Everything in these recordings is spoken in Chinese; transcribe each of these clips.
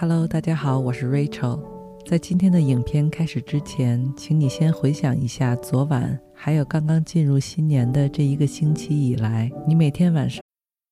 Hello，大家好，我是 Rachel。在今天的影片开始之前，请你先回想一下昨晚，还有刚刚进入新年的这一个星期以来，你每天晚上。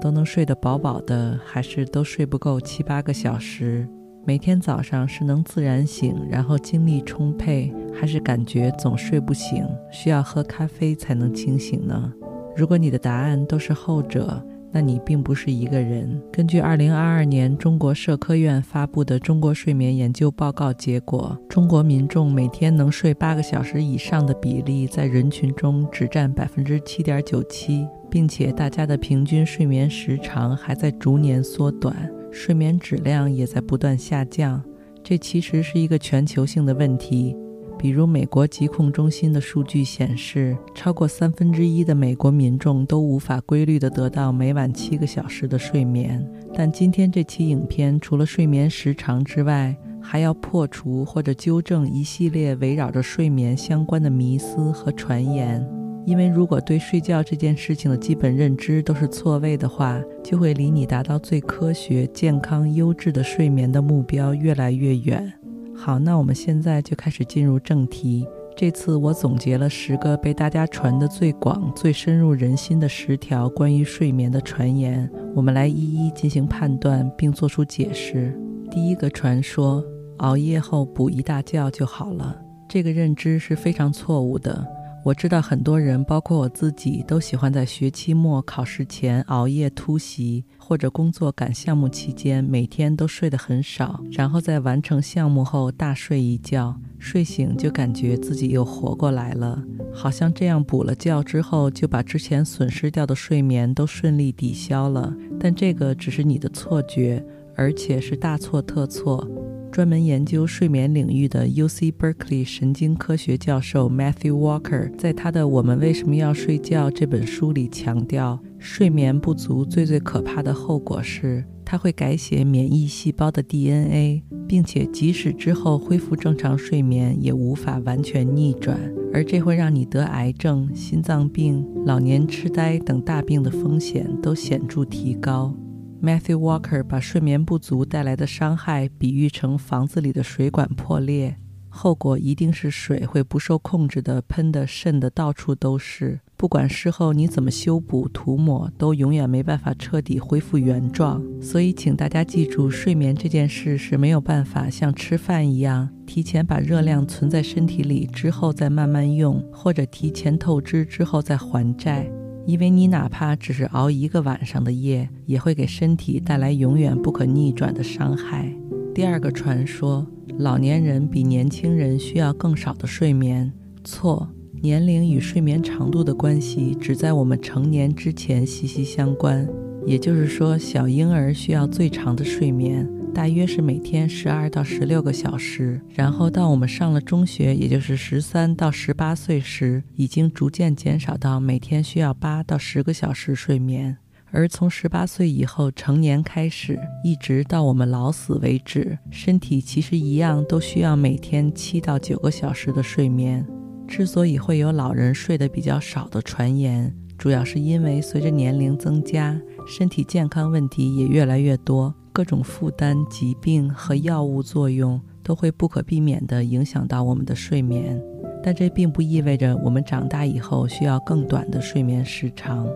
都能睡得饱饱的，还是都睡不够七八个小时？每天早上是能自然醒，然后精力充沛，还是感觉总睡不醒，需要喝咖啡才能清醒呢？如果你的答案都是后者，那你并不是一个人。根据2022年中国社科院发布的《中国睡眠研究报告》结果，中国民众每天能睡八个小时以上的比例，在人群中只占百分之七点九七。并且大家的平均睡眠时长还在逐年缩短，睡眠质量也在不断下降。这其实是一个全球性的问题。比如，美国疾控中心的数据显示，超过三分之一的美国民众都无法规律地得到每晚七个小时的睡眠。但今天这期影片除了睡眠时长之外，还要破除或者纠正一系列围绕着睡眠相关的迷思和传言。因为如果对睡觉这件事情的基本认知都是错位的话，就会离你达到最科学、健康、优质的睡眠的目标越来越远。好，那我们现在就开始进入正题。这次我总结了十个被大家传得最广、最深入人心的十条关于睡眠的传言，我们来一一进行判断并做出解释。第一个传说：熬夜后补一大觉就好了。这个认知是非常错误的。我知道很多人，包括我自己，都喜欢在学期末考试前熬夜突袭，或者工作赶项目期间每天都睡得很少，然后在完成项目后大睡一觉，睡醒就感觉自己又活过来了，好像这样补了觉之后就把之前损失掉的睡眠都顺利抵消了。但这个只是你的错觉，而且是大错特错。专门研究睡眠领域的 UC Berkeley 神经科学教授 Matthew Walker 在他的《我们为什么要睡觉》这本书里强调，睡眠不足最最可怕的后果是，它会改写免疫细胞的 DNA，并且即使之后恢复正常睡眠，也无法完全逆转，而这会让你得癌症、心脏病、老年痴呆等大病的风险都显著提高。Matthew Walker 把睡眠不足带来的伤害比喻成房子里的水管破裂，后果一定是水会不受控制地喷得渗得到处都是。不管事后你怎么修补涂抹，都永远没办法彻底恢复原状。所以，请大家记住，睡眠这件事是没有办法像吃饭一样，提前把热量存在身体里之后再慢慢用，或者提前透支之后再还债。因为你哪怕只是熬一个晚上的夜，也会给身体带来永远不可逆转的伤害。第二个传说，老年人比年轻人需要更少的睡眠。错，年龄与睡眠长度的关系只在我们成年之前息息相关。也就是说，小婴儿需要最长的睡眠。大约是每天十二到十六个小时，然后到我们上了中学，也就是十三到十八岁时，已经逐渐减少到每天需要八到十个小时睡眠。而从十八岁以后成年开始，一直到我们老死为止，身体其实一样都需要每天七到九个小时的睡眠。之所以会有老人睡得比较少的传言，主要是因为随着年龄增加，身体健康问题也越来越多。各种负担、疾病和药物作用都会不可避免地影响到我们的睡眠，但这并不意味着我们长大以后需要更短的睡眠时长。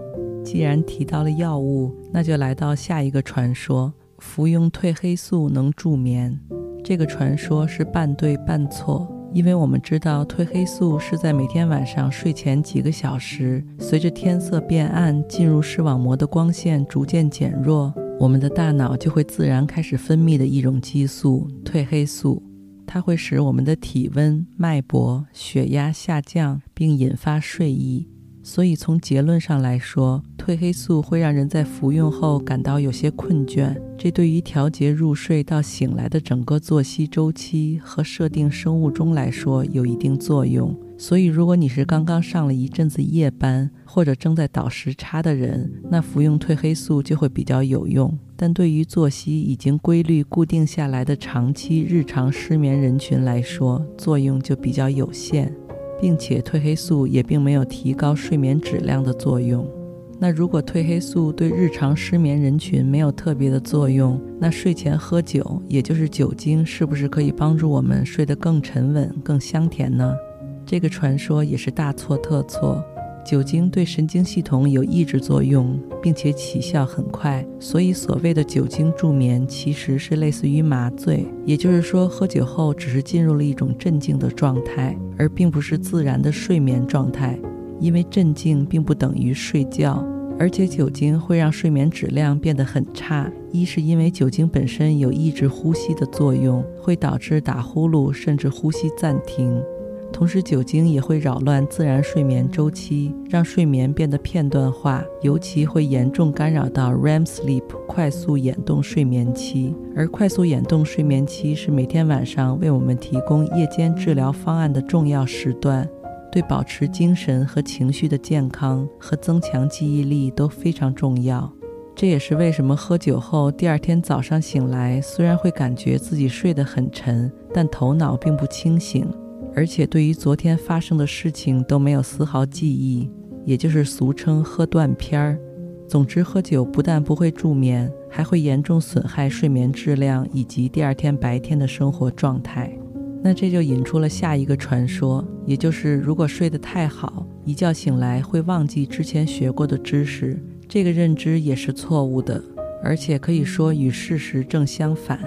既然提到了药物，那就来到下一个传说：服用褪黑素能助眠。这个传说是半对半错，因为我们知道褪黑素是在每天晚上睡前几个小时，随着天色变暗，进入视网膜的光线逐渐减弱。我们的大脑就会自然开始分泌的一种激素——褪黑素，它会使我们的体温、脉搏、血压下降，并引发睡意。所以从结论上来说，褪黑素会让人在服用后感到有些困倦，这对于调节入睡到醒来的整个作息周期和设定生物钟来说有一定作用。所以，如果你是刚刚上了一阵子夜班或者正在倒时差的人，那服用褪黑素就会比较有用。但对于作息已经规律固定下来的长期日常失眠人群来说，作用就比较有限。并且褪黑素也并没有提高睡眠质量的作用。那如果褪黑素对日常失眠人群没有特别的作用，那睡前喝酒，也就是酒精，是不是可以帮助我们睡得更沉稳、更香甜呢？这个传说也是大错特错。酒精对神经系统有抑制作用，并且起效很快，所以所谓的酒精助眠其实是类似于麻醉，也就是说，喝酒后只是进入了一种镇静的状态，而并不是自然的睡眠状态。因为镇静并不等于睡觉，而且酒精会让睡眠质量变得很差。一是因为酒精本身有抑制呼吸的作用，会导致打呼噜甚至呼吸暂停。同时，酒精也会扰乱自然睡眠周期，让睡眠变得片段化，尤其会严重干扰到 REM sleep 快速眼动睡眠期。而快速眼动睡眠期是每天晚上为我们提供夜间治疗方案的重要时段，对保持精神和情绪的健康和增强记忆力都非常重要。这也是为什么喝酒后第二天早上醒来，虽然会感觉自己睡得很沉，但头脑并不清醒。而且对于昨天发生的事情都没有丝毫记忆，也就是俗称喝断片儿。总之，喝酒不但不会助眠，还会严重损害睡眠质量以及第二天白天的生活状态。那这就引出了下一个传说，也就是如果睡得太好，一觉醒来会忘记之前学过的知识。这个认知也是错误的，而且可以说与事实正相反。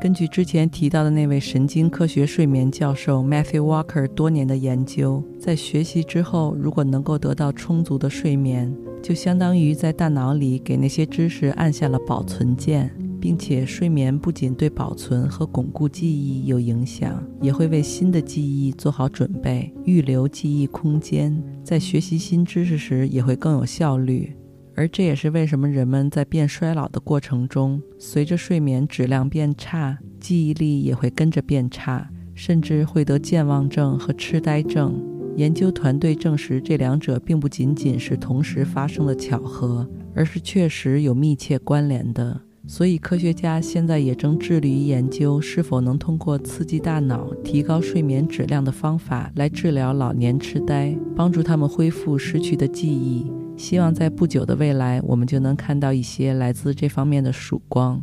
根据之前提到的那位神经科学睡眠教授 Matthew Walker 多年的研究，在学习之后，如果能够得到充足的睡眠，就相当于在大脑里给那些知识按下了保存键，并且睡眠不仅对保存和巩固记忆有影响，也会为新的记忆做好准备，预留记忆空间，在学习新知识时也会更有效率。而这也是为什么人们在变衰老的过程中，随着睡眠质量变差，记忆力也会跟着变差，甚至会得健忘症和痴呆症。研究团队证实，这两者并不仅仅是同时发生的巧合，而是确实有密切关联的。所以，科学家现在也正致力于研究是否能通过刺激大脑、提高睡眠质量的方法来治疗老年痴呆，帮助他们恢复失去的记忆。希望在不久的未来，我们就能看到一些来自这方面的曙光。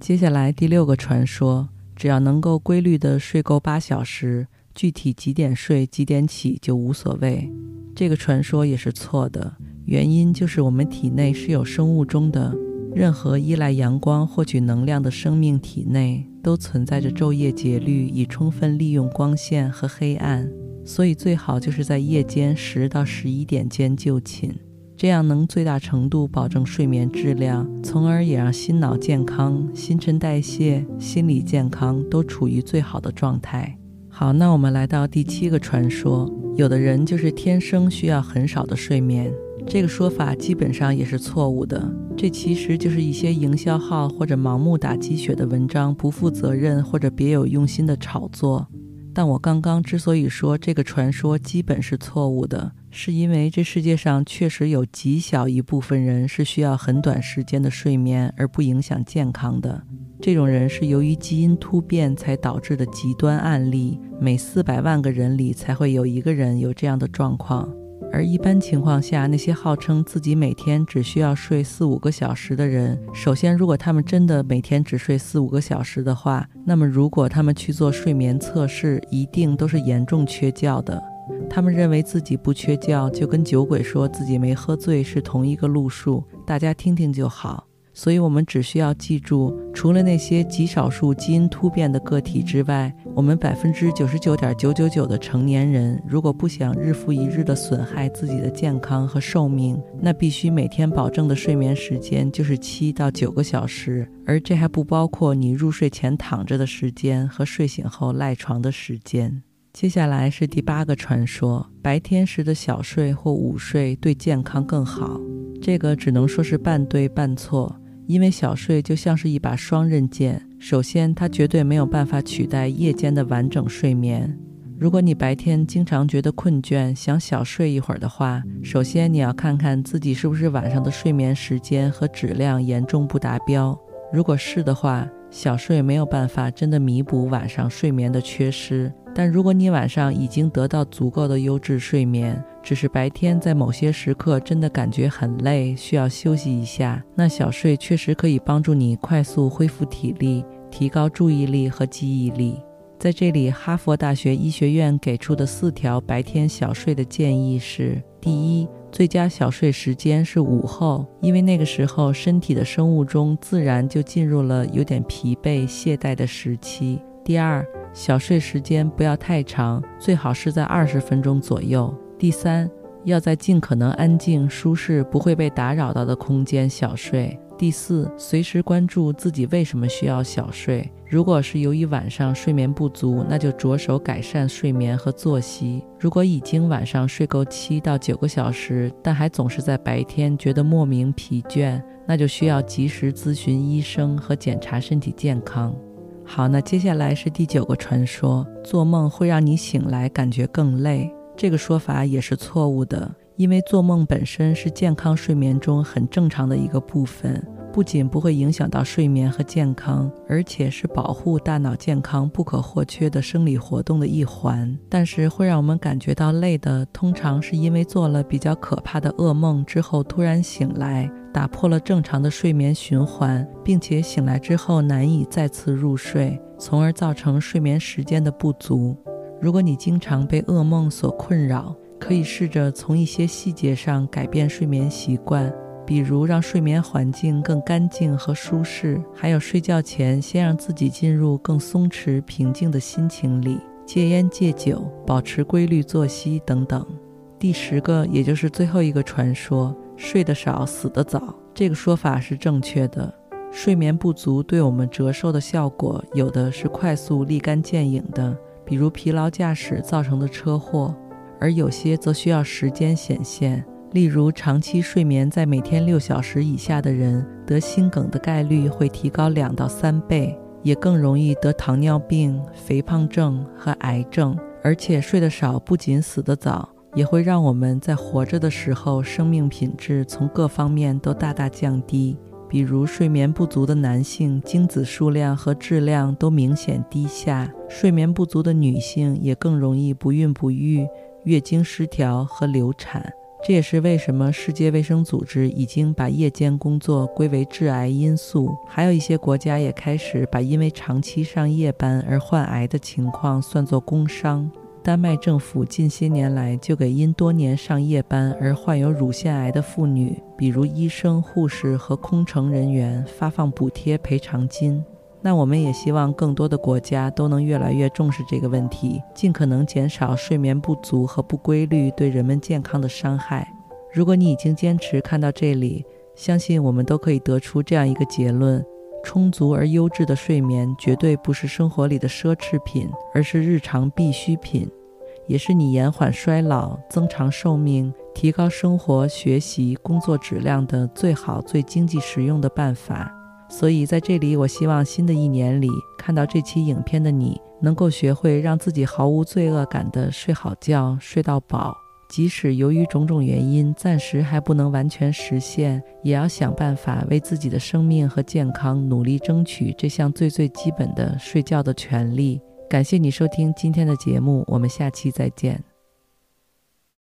接下来第六个传说，只要能够规律地睡够八小时，具体几点睡几点起就无所谓。这个传说也是错的，原因就是我们体内是有生物钟的，任何依赖阳光获取能量的生命体内都存在着昼夜节律，以充分利用光线和黑暗，所以最好就是在夜间十到十一点间就寝。这样能最大程度保证睡眠质量，从而也让心脑健康、新陈代谢、心理健康都处于最好的状态。好，那我们来到第七个传说：有的人就是天生需要很少的睡眠。这个说法基本上也是错误的。这其实就是一些营销号或者盲目打鸡血的文章不负责任或者别有用心的炒作。但我刚刚之所以说这个传说基本是错误的，是因为这世界上确实有极小一部分人是需要很短时间的睡眠而不影响健康的。这种人是由于基因突变才导致的极端案例，每四百万个人里才会有一个人有这样的状况。而一般情况下，那些号称自己每天只需要睡四五个小时的人，首先，如果他们真的每天只睡四五个小时的话，那么如果他们去做睡眠测试，一定都是严重缺觉的。他们认为自己不缺觉，就跟酒鬼说自己没喝醉是同一个路数，大家听听就好。所以，我们只需要记住，除了那些极少数基因突变的个体之外，我们百分之九十九点九九九的成年人，如果不想日复一日地损害自己的健康和寿命，那必须每天保证的睡眠时间就是七到九个小时，而这还不包括你入睡前躺着的时间和睡醒后赖床的时间。接下来是第八个传说：白天时的小睡或午睡对健康更好。这个只能说是半对半错，因为小睡就像是一把双刃剑。首先，它绝对没有办法取代夜间的完整睡眠。如果你白天经常觉得困倦，想小睡一会儿的话，首先你要看看自己是不是晚上的睡眠时间和质量严重不达标。如果是的话，小睡没有办法真的弥补晚上睡眠的缺失。但如果你晚上已经得到足够的优质睡眠，只是白天在某些时刻真的感觉很累，需要休息一下，那小睡确实可以帮助你快速恢复体力，提高注意力和记忆力。在这里，哈佛大学医学院给出的四条白天小睡的建议是：第一，最佳小睡时间是午后，因为那个时候身体的生物钟自然就进入了有点疲惫懈怠的时期。第二，小睡时间不要太长，最好是在二十分钟左右。第三，要在尽可能安静、舒适、不会被打扰到的空间小睡。第四，随时关注自己为什么需要小睡。如果是由于晚上睡眠不足，那就着手改善睡眠和作息。如果已经晚上睡够七到九个小时，但还总是在白天觉得莫名疲倦，那就需要及时咨询医生和检查身体健康。好，那接下来是第九个传说：做梦会让你醒来感觉更累。这个说法也是错误的，因为做梦本身是健康睡眠中很正常的一个部分，不仅不会影响到睡眠和健康，而且是保护大脑健康不可或缺的生理活动的一环。但是会让我们感觉到累的，通常是因为做了比较可怕的噩梦之后突然醒来。打破了正常的睡眠循环，并且醒来之后难以再次入睡，从而造成睡眠时间的不足。如果你经常被噩梦所困扰，可以试着从一些细节上改变睡眠习惯，比如让睡眠环境更干净和舒适，还有睡觉前先让自己进入更松弛、平静的心情里，戒烟戒酒，保持规律作息等等。第十个，也就是最后一个传说。睡得少，死得早，这个说法是正确的。睡眠不足对我们折寿的效果，有的是快速立竿见影的，比如疲劳驾驶造成的车祸；而有些则需要时间显现，例如长期睡眠在每天六小时以下的人，得心梗的概率会提高两到三倍，也更容易得糖尿病、肥胖症和癌症。而且睡得少，不仅死得早。也会让我们在活着的时候，生命品质从各方面都大大降低。比如睡眠不足的男性，精子数量和质量都明显低下；睡眠不足的女性也更容易不孕不育、月经失调和流产。这也是为什么世界卫生组织已经把夜间工作归为致癌因素，还有一些国家也开始把因为长期上夜班而患癌的情况算作工伤。丹麦政府近些年来就给因多年上夜班而患有乳腺癌的妇女，比如医生、护士和空乘人员，发放补贴赔偿金。那我们也希望更多的国家都能越来越重视这个问题，尽可能减少睡眠不足和不规律对人们健康的伤害。如果你已经坚持看到这里，相信我们都可以得出这样一个结论：充足而优质的睡眠绝对不是生活里的奢侈品，而是日常必需品。也是你延缓衰老、增长寿命、提高生活、学习、工作质量的最好、最经济实用的办法。所以，在这里，我希望新的一年里，看到这期影片的你，能够学会让自己毫无罪恶感地睡好觉、睡到饱。即使由于种种原因，暂时还不能完全实现，也要想办法为自己的生命和健康努力争取这项最最基本的睡觉的权利。感谢你收听今天的节目，我们下期再见。